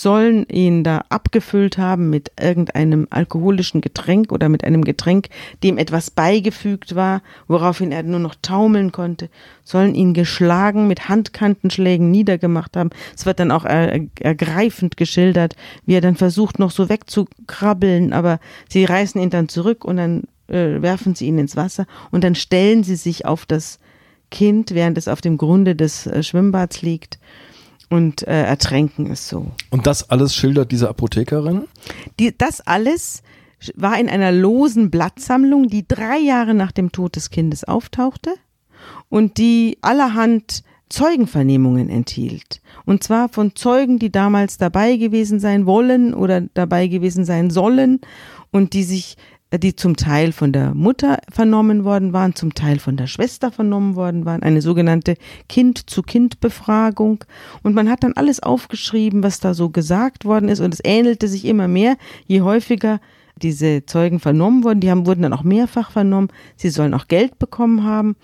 sollen ihn da abgefüllt haben mit irgendeinem alkoholischen Getränk oder mit einem Getränk, dem etwas beigefügt war, woraufhin er nur noch taumeln konnte, sollen ihn geschlagen, mit Handkantenschlägen niedergemacht haben. Es wird dann auch er, ergreifend geschildert, wie er dann versucht, noch so wegzukrabbeln, aber sie reißen ihn dann zurück und dann äh, werfen sie ihn ins Wasser und dann stellen sie sich auf das Kind, während es auf dem Grunde des äh, Schwimmbads liegt und äh, ertränken es so. Und das alles schildert diese Apothekerin? Die, das alles war in einer losen Blattsammlung, die drei Jahre nach dem Tod des Kindes auftauchte und die allerhand Zeugenvernehmungen enthielt. Und zwar von Zeugen, die damals dabei gewesen sein wollen oder dabei gewesen sein sollen und die sich die zum Teil von der Mutter vernommen worden waren, zum Teil von der Schwester vernommen worden waren, eine sogenannte Kind-zu-Kind-Befragung. Und man hat dann alles aufgeschrieben, was da so gesagt worden ist. Und es ähnelte sich immer mehr, je häufiger diese Zeugen vernommen wurden. Die haben, wurden dann auch mehrfach vernommen. Sie sollen auch Geld bekommen haben.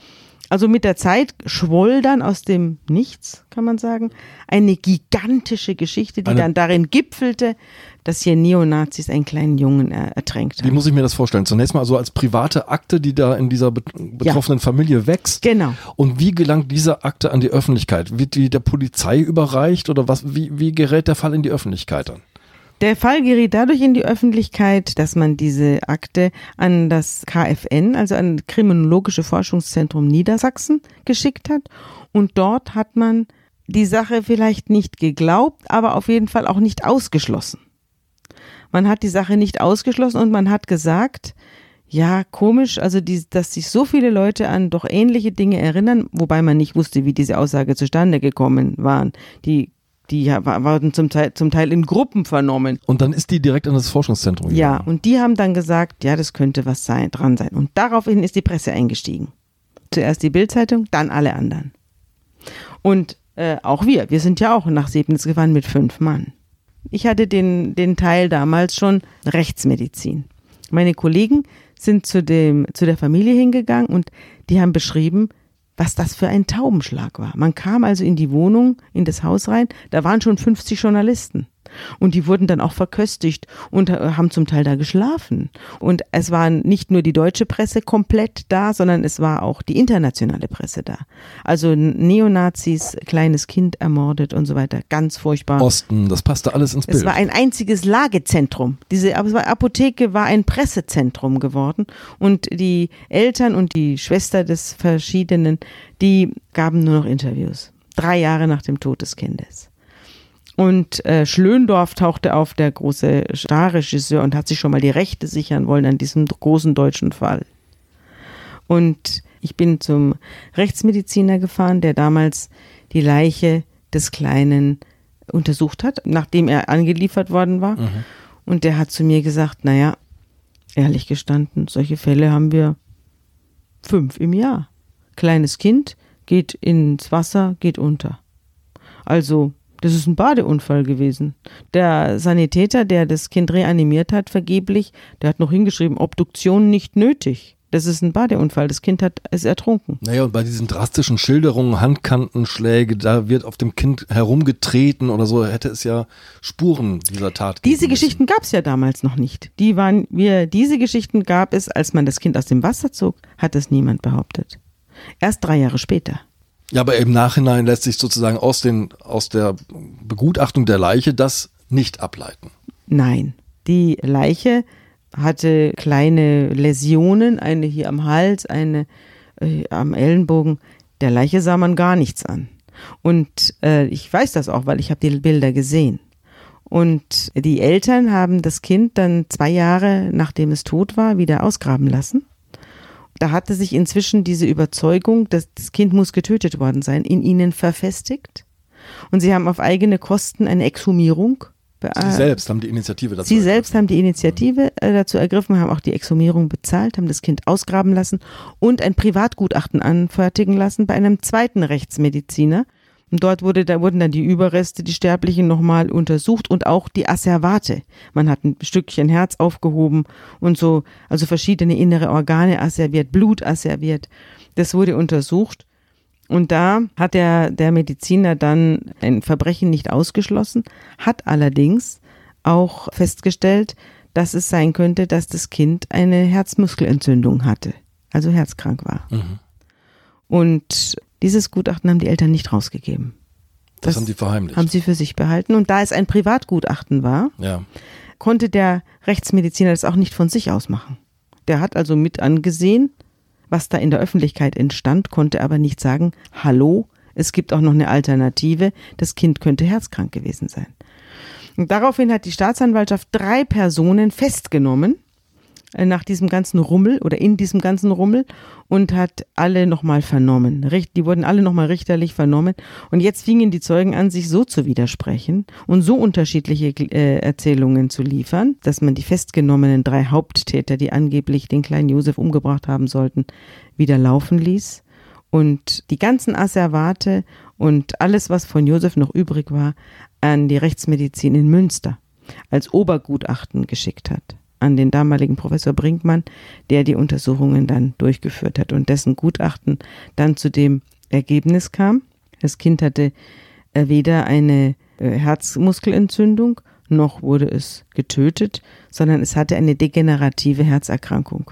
Also mit der Zeit schwoll dann aus dem Nichts, kann man sagen, eine gigantische Geschichte, die eine dann darin gipfelte, dass hier Neonazis einen kleinen Jungen äh, ertränkt haben. Wie muss ich mir das vorstellen? Zunächst mal so als private Akte, die da in dieser betroffenen ja. Familie wächst. Genau. Und wie gelangt diese Akte an die Öffentlichkeit? Wird die der Polizei überreicht oder was? Wie, wie gerät der Fall in die Öffentlichkeit dann? Der Fall geriet dadurch in die Öffentlichkeit, dass man diese Akte an das KFN, also an das Kriminologische Forschungszentrum Niedersachsen, geschickt hat. Und dort hat man die Sache vielleicht nicht geglaubt, aber auf jeden Fall auch nicht ausgeschlossen. Man hat die Sache nicht ausgeschlossen und man hat gesagt, ja, komisch, also die, dass sich so viele Leute an doch ähnliche Dinge erinnern, wobei man nicht wusste, wie diese Aussage zustande gekommen waren. Die die wurden zum Teil, zum Teil in Gruppen vernommen. Und dann ist die direkt an das Forschungszentrum gegangen. Ja, und die haben dann gesagt, ja, das könnte was sein, dran sein. Und daraufhin ist die Presse eingestiegen. Zuerst die Bildzeitung, dann alle anderen. Und äh, auch wir, wir sind ja auch nach Sebnitz gefahren mit fünf Mann. Ich hatte den, den Teil damals schon Rechtsmedizin. Meine Kollegen sind zu, dem, zu der Familie hingegangen und die haben beschrieben, was das für ein Taubenschlag war. Man kam also in die Wohnung, in das Haus rein, da waren schon 50 Journalisten. Und die wurden dann auch verköstigt und äh, haben zum Teil da geschlafen. Und es war nicht nur die deutsche Presse komplett da, sondern es war auch die internationale Presse da. Also Neonazis, kleines Kind ermordet und so weiter. Ganz furchtbar. Osten, das passte alles ins Bild. Es war ein einziges Lagezentrum. Diese Apotheke war ein Pressezentrum geworden. Und die Eltern und die Schwester des Verschiedenen, die gaben nur noch Interviews. Drei Jahre nach dem Tod des Kindes. Und äh, Schlöndorf tauchte auf, der große Starregisseur, und hat sich schon mal die Rechte sichern wollen an diesem großen deutschen Fall. Und ich bin zum Rechtsmediziner gefahren, der damals die Leiche des Kleinen untersucht hat, nachdem er angeliefert worden war. Mhm. Und der hat zu mir gesagt, naja, ehrlich gestanden, solche Fälle haben wir fünf im Jahr. Kleines Kind geht ins Wasser, geht unter. Also das ist ein Badeunfall gewesen. Der Sanitäter, der das Kind reanimiert hat, vergeblich, der hat noch hingeschrieben, Obduktion nicht nötig. Das ist ein Badeunfall. Das Kind hat es ertrunken. Naja, und bei diesen drastischen Schilderungen, Handkantenschläge, da wird auf dem Kind herumgetreten oder so, hätte es ja Spuren dieser Tat gegeben. Diese Geschichten gab es ja damals noch nicht. Die waren, wir, diese Geschichten gab es, als man das Kind aus dem Wasser zog, hat es niemand behauptet. Erst drei Jahre später. Ja, aber im Nachhinein lässt sich sozusagen aus, den, aus der Begutachtung der Leiche das nicht ableiten. Nein, die Leiche hatte kleine Läsionen, eine hier am Hals, eine äh, am Ellenbogen. Der Leiche sah man gar nichts an. Und äh, ich weiß das auch, weil ich habe die Bilder gesehen. Und die Eltern haben das Kind dann zwei Jahre, nachdem es tot war, wieder ausgraben lassen da hatte sich inzwischen diese Überzeugung, dass das Kind muss getötet worden sein, in ihnen verfestigt. Und sie haben auf eigene Kosten eine Exhumierung. Sie selbst haben die Initiative dazu Sie ergriffen. selbst haben die Initiative äh, dazu ergriffen, haben auch die Exhumierung bezahlt, haben das Kind ausgraben lassen und ein Privatgutachten anfertigen lassen bei einem zweiten Rechtsmediziner, und dort wurde, da wurden dann die Überreste, die Sterblichen nochmal untersucht und auch die Asservate. Man hat ein Stückchen Herz aufgehoben und so, also verschiedene innere Organe asserviert, Blut asserviert. Das wurde untersucht. Und da hat der, der Mediziner dann ein Verbrechen nicht ausgeschlossen, hat allerdings auch festgestellt, dass es sein könnte, dass das Kind eine Herzmuskelentzündung hatte, also herzkrank war. Mhm. Und dieses Gutachten haben die Eltern nicht rausgegeben. Das, das haben sie verheimlicht. Haben sie für sich behalten. Und da es ein Privatgutachten war, ja. konnte der Rechtsmediziner das auch nicht von sich aus machen. Der hat also mit angesehen, was da in der Öffentlichkeit entstand, konnte aber nicht sagen, hallo, es gibt auch noch eine Alternative, das Kind könnte herzkrank gewesen sein. Und daraufhin hat die Staatsanwaltschaft drei Personen festgenommen, nach diesem ganzen Rummel oder in diesem ganzen Rummel und hat alle nochmal vernommen. Die wurden alle nochmal richterlich vernommen. Und jetzt fingen die Zeugen an, sich so zu widersprechen und so unterschiedliche äh, Erzählungen zu liefern, dass man die festgenommenen drei Haupttäter, die angeblich den kleinen Josef umgebracht haben sollten, wieder laufen ließ. Und die ganzen Asservate und alles, was von Josef noch übrig war, an die Rechtsmedizin in Münster als Obergutachten geschickt hat an den damaligen Professor Brinkmann, der die Untersuchungen dann durchgeführt hat und dessen Gutachten dann zu dem Ergebnis kam. Das Kind hatte äh, weder eine äh, Herzmuskelentzündung noch wurde es getötet, sondern es hatte eine degenerative Herzerkrankung.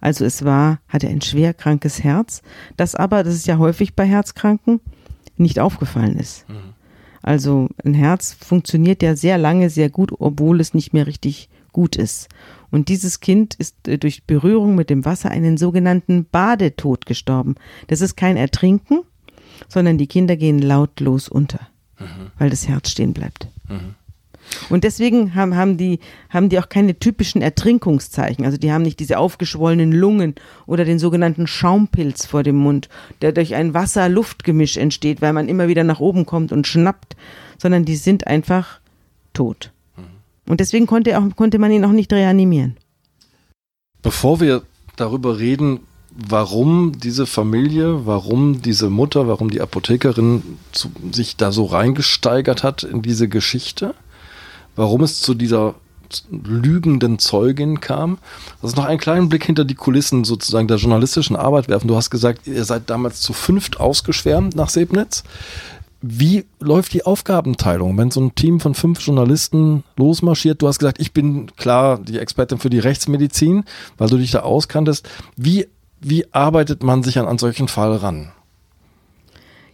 Also es war, hatte ein schwer krankes Herz, das aber, das ist ja häufig bei Herzkranken, nicht aufgefallen ist. Mhm. Also ein Herz funktioniert ja sehr lange sehr gut, obwohl es nicht mehr richtig gut ist. Und dieses Kind ist äh, durch Berührung mit dem Wasser einen sogenannten Badetod gestorben. Das ist kein Ertrinken, sondern die Kinder gehen lautlos unter, mhm. weil das Herz stehen bleibt. Mhm. Und deswegen haben, haben, die, haben die auch keine typischen Ertrinkungszeichen. Also die haben nicht diese aufgeschwollenen Lungen oder den sogenannten Schaumpilz vor dem Mund, der durch ein Wasser-Luft-Gemisch entsteht, weil man immer wieder nach oben kommt und schnappt, sondern die sind einfach tot. Und deswegen konnte, auch, konnte man ihn auch nicht reanimieren. Bevor wir darüber reden, warum diese Familie, warum diese Mutter, warum die Apothekerin zu, sich da so reingesteigert hat in diese Geschichte, warum es zu dieser lügenden Zeugin kam. Das ist noch einen kleinen Blick hinter die Kulissen sozusagen der journalistischen Arbeit werfen. Du hast gesagt, ihr seid damals zu fünft ausgeschwärmt nach Sebnitz. Wie läuft die Aufgabenteilung, wenn so ein Team von fünf Journalisten losmarschiert? Du hast gesagt, ich bin klar die Expertin für die Rechtsmedizin, weil du dich da auskanntest. Wie, wie arbeitet man sich an einen solchen Fall ran?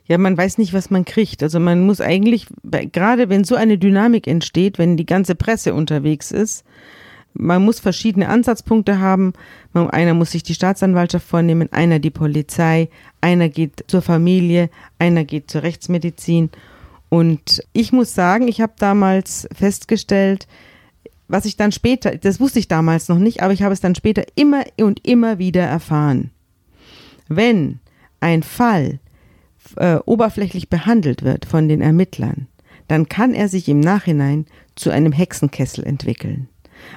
Ja, man weiß nicht, was man kriegt. Also man muss eigentlich, gerade wenn so eine Dynamik entsteht, wenn die ganze Presse unterwegs ist, man muss verschiedene Ansatzpunkte haben. Einer muss sich die Staatsanwaltschaft vornehmen, einer die Polizei, einer geht zur Familie, einer geht zur Rechtsmedizin. Und ich muss sagen, ich habe damals festgestellt, was ich dann später, das wusste ich damals noch nicht, aber ich habe es dann später immer und immer wieder erfahren. Wenn ein Fall äh, oberflächlich behandelt wird von den Ermittlern, dann kann er sich im Nachhinein zu einem Hexenkessel entwickeln.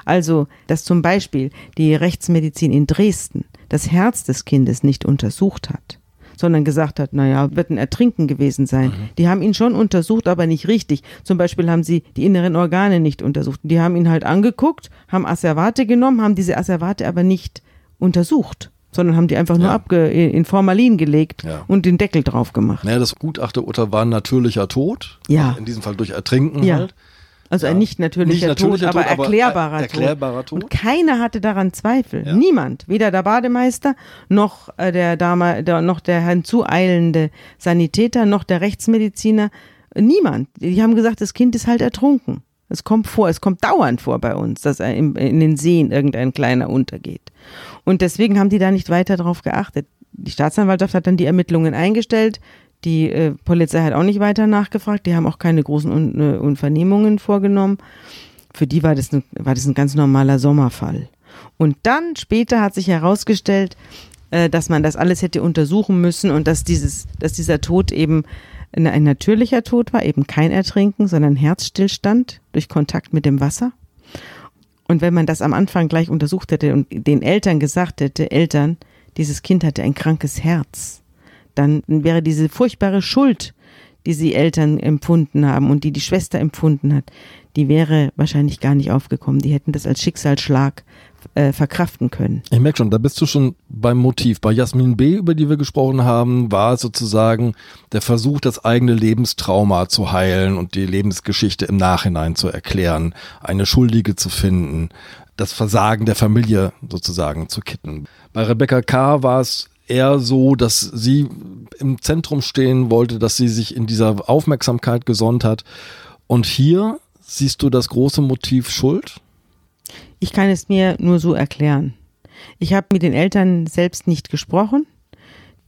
Also, dass zum Beispiel die Rechtsmedizin in Dresden das Herz des Kindes nicht untersucht hat, sondern gesagt hat, naja, wird ein Ertrinken gewesen sein. Mhm. Die haben ihn schon untersucht, aber nicht richtig. Zum Beispiel haben sie die inneren Organe nicht untersucht. Die haben ihn halt angeguckt, haben Asservate genommen, haben diese Asservate aber nicht untersucht sondern haben die einfach nur ja. abge in Formalin gelegt ja. und den Deckel drauf gemacht. Naja, das Gutachterurteil war natürlicher Tod. Ja. In diesem Fall durch Ertrinken ja. halt. Also ein nicht natürlicher, nicht natürlicher Tod, Tod, aber erklärbarer, aber erklärbarer Tod. Tod. Und keiner hatte daran Zweifel. Ja. Niemand. Weder der Bademeister, noch äh, der, Dame, der, noch der hinzueilende Sanitäter, noch der Rechtsmediziner. Niemand. Die haben gesagt, das Kind ist halt ertrunken. Es kommt vor, es kommt dauernd vor bei uns, dass er in, in den Seen irgendein kleiner untergeht. Und deswegen haben die da nicht weiter drauf geachtet. Die Staatsanwaltschaft hat dann die Ermittlungen eingestellt. Die äh, Polizei hat auch nicht weiter nachgefragt. Die haben auch keine großen Un äh, Unternehmungen vorgenommen. Für die war das, ein, war das ein ganz normaler Sommerfall. Und dann später hat sich herausgestellt, äh, dass man das alles hätte untersuchen müssen und dass dieses, dass dieser Tod eben ein natürlicher Tod war, eben kein Ertrinken, sondern Herzstillstand durch Kontakt mit dem Wasser. Und wenn man das am Anfang gleich untersucht hätte und den Eltern gesagt hätte, Eltern, dieses Kind hatte ein krankes Herz, dann wäre diese furchtbare Schuld, die sie Eltern empfunden haben und die die Schwester empfunden hat, die wäre wahrscheinlich gar nicht aufgekommen. Die hätten das als Schicksalsschlag äh, verkraften können. Ich merke schon, da bist du schon beim Motiv. Bei Jasmin B., über die wir gesprochen haben, war es sozusagen der Versuch, das eigene Lebenstrauma zu heilen und die Lebensgeschichte im Nachhinein zu erklären, eine Schuldige zu finden, das Versagen der Familie sozusagen zu kitten. Bei Rebecca K. war es eher so, dass sie im Zentrum stehen wollte, dass sie sich in dieser Aufmerksamkeit gesonnt hat. Und hier siehst du das große Motiv Schuld? Ich kann es mir nur so erklären. Ich habe mit den Eltern selbst nicht gesprochen.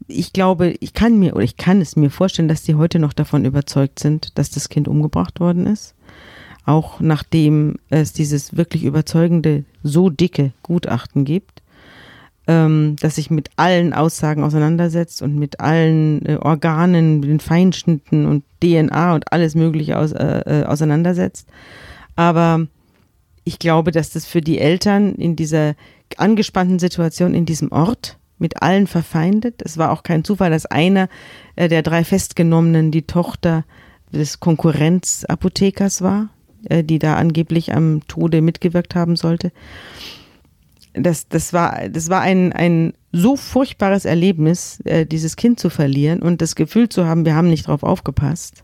Ich glaube, ich kann mir oder ich kann es mir vorstellen, dass sie heute noch davon überzeugt sind, dass das Kind umgebracht worden ist. auch nachdem es dieses wirklich überzeugende, so dicke Gutachten gibt, ähm, das sich mit allen Aussagen auseinandersetzt und mit allen äh, Organen, den Feinschnitten und DNA und alles Mögliche aus, äh, äh, auseinandersetzt. Aber ich glaube, dass das für die Eltern in dieser angespannten Situation in diesem Ort mit allen verfeindet. Es war auch kein Zufall, dass einer äh, der drei Festgenommenen die Tochter des Konkurrenzapothekers war, äh, die da angeblich am Tode mitgewirkt haben sollte. Das, das war, das war ein, ein so furchtbares Erlebnis, äh, dieses Kind zu verlieren und das Gefühl zu haben, wir haben nicht drauf aufgepasst.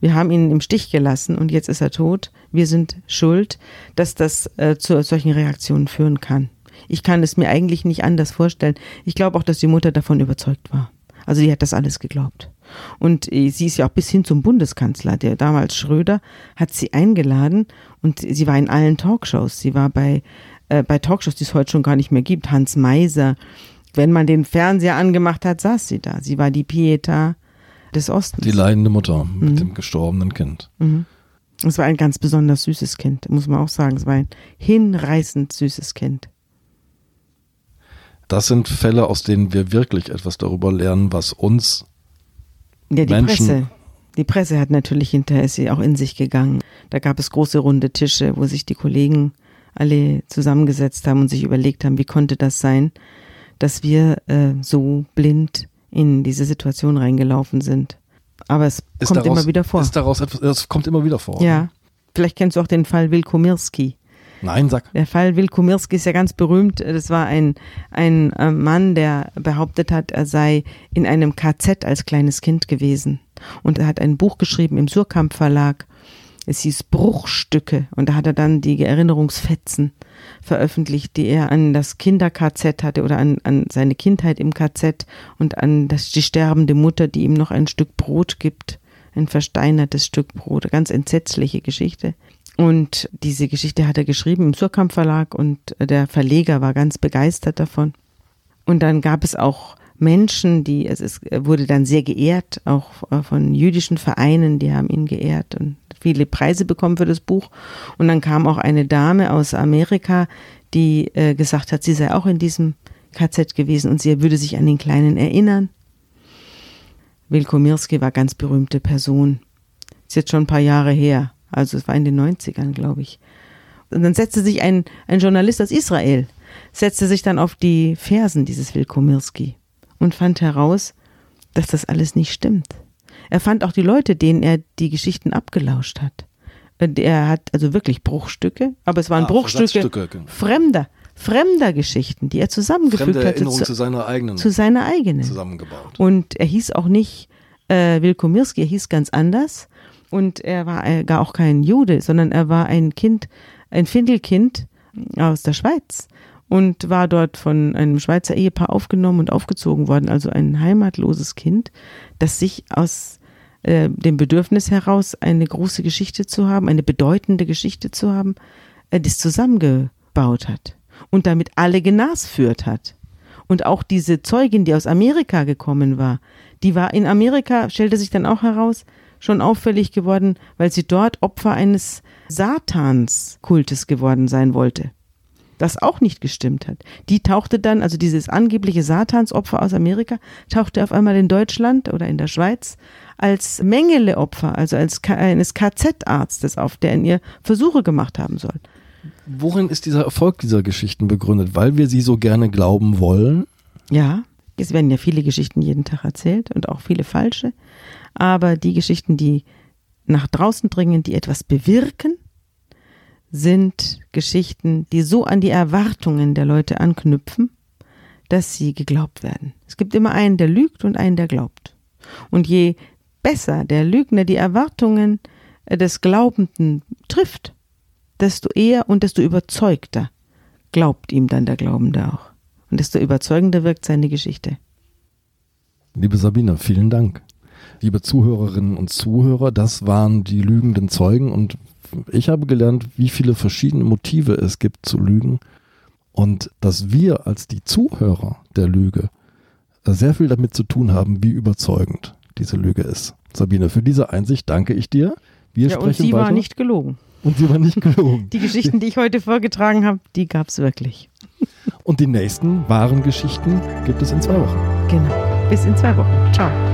Wir haben ihn im Stich gelassen und jetzt ist er tot. Wir sind schuld, dass das äh, zu solchen Reaktionen führen kann. Ich kann es mir eigentlich nicht anders vorstellen. Ich glaube auch, dass die Mutter davon überzeugt war. Also die hat das alles geglaubt. Und äh, sie ist ja auch bis hin zum Bundeskanzler, der damals Schröder, hat sie eingeladen und sie war in allen Talkshows. Sie war bei, äh, bei Talkshows, die es heute schon gar nicht mehr gibt. Hans Meiser. Wenn man den Fernseher angemacht hat, saß sie da. Sie war die Pieta des Ostens. Die leidende Mutter mit mhm. dem gestorbenen Kind. Mhm. Es war ein ganz besonders süßes Kind, muss man auch sagen. Es war ein hinreißend süßes Kind. Das sind Fälle, aus denen wir wirklich etwas darüber lernen, was uns ja, die Menschen Presse. Die Presse hat natürlich hinterher ist sie auch in sich gegangen. Da gab es große runde Tische, wo sich die Kollegen alle zusammengesetzt haben und sich überlegt haben, wie konnte das sein, dass wir äh, so blind in diese Situation reingelaufen sind. Aber es ist kommt daraus, immer wieder vor. Ist daraus etwas, es kommt immer wieder vor. Ja. Vielleicht kennst du auch den Fall Wilkomirski. Nein, sag. Der Fall Wilkomirski ist ja ganz berühmt. Das war ein, ein äh, Mann, der behauptet hat, er sei in einem KZ als kleines Kind gewesen. Und er hat ein Buch geschrieben im Surkamp Verlag. Es hieß Bruchstücke. Und da hat er dann die Erinnerungsfetzen veröffentlicht, die er an das Kinder-KZ hatte oder an, an seine Kindheit im KZ und an das, die sterbende Mutter, die ihm noch ein Stück Brot gibt. Ein versteinertes Stück Brot. Ganz entsetzliche Geschichte. Und diese Geschichte hat er geschrieben im Surkamp Verlag und der Verleger war ganz begeistert davon. Und dann gab es auch Menschen, die, es ist, wurde dann sehr geehrt, auch von jüdischen Vereinen, die haben ihn geehrt und viele Preise bekommen für das Buch. Und dann kam auch eine Dame aus Amerika, die äh, gesagt hat, sie sei auch in diesem KZ gewesen und sie würde sich an den Kleinen erinnern. Wilkomirski war ganz berühmte Person. Ist jetzt schon ein paar Jahre her. Also es war in den 90ern, glaube ich. Und dann setzte sich ein, ein Journalist aus Israel, setzte sich dann auf die Fersen dieses Wilkomirski und fand heraus, dass das alles nicht stimmt. Er fand auch die Leute, denen er die Geschichten abgelauscht hat. Er hat also wirklich Bruchstücke, aber es waren ah, Bruchstücke fremder, fremder Geschichten, die er zusammengefügt Fremde hatte. Zu, zu, seiner eigenen. Zu seiner eigenen. Zusammengebaut. Und er hieß auch nicht äh, Wilkomirski, er hieß ganz anders. Und er war äh, gar auch kein Jude, sondern er war ein Kind, ein Findelkind aus der Schweiz und war dort von einem Schweizer Ehepaar aufgenommen und aufgezogen worden, also ein heimatloses Kind, das sich aus äh, dem Bedürfnis heraus, eine große Geschichte zu haben, eine bedeutende Geschichte zu haben, äh, das zusammengebaut hat und damit alle genasführt hat. Und auch diese Zeugin, die aus Amerika gekommen war, die war in Amerika, stellte sich dann auch heraus, schon auffällig geworden, weil sie dort Opfer eines Satanskultes geworden sein wollte. Das auch nicht gestimmt hat. Die tauchte dann, also dieses angebliche Satansopfer aus Amerika, tauchte auf einmal in Deutschland oder in der Schweiz als Mengeleopfer, also als eines KZ-Arztes auf, der in ihr Versuche gemacht haben soll. Worin ist dieser Erfolg dieser Geschichten begründet? Weil wir sie so gerne glauben wollen? Ja, es werden ja viele Geschichten jeden Tag erzählt und auch viele falsche aber die Geschichten, die nach draußen dringen, die etwas bewirken, sind Geschichten, die so an die Erwartungen der Leute anknüpfen, dass sie geglaubt werden. Es gibt immer einen, der lügt und einen, der glaubt. Und je besser der Lügner die Erwartungen des Glaubenden trifft, desto eher und desto überzeugter glaubt ihm dann der Glaubende auch. Und desto überzeugender wirkt seine Geschichte. Liebe Sabine, vielen Dank liebe Zuhörerinnen und Zuhörer, das waren die lügenden Zeugen und ich habe gelernt, wie viele verschiedene Motive es gibt zu lügen und dass wir als die Zuhörer der Lüge sehr viel damit zu tun haben, wie überzeugend diese Lüge ist. Sabine, für diese Einsicht danke ich dir. Wir ja, sprechen und sie weiter. war nicht gelogen. Und sie war nicht gelogen. Die Geschichten, die ich heute vorgetragen habe, die gab es wirklich. Und die nächsten wahren Geschichten gibt es in zwei Wochen. Genau. Bis in zwei Wochen. Ciao.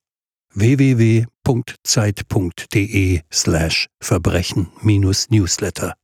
www.zeit.de slash Verbrechen-Newsletter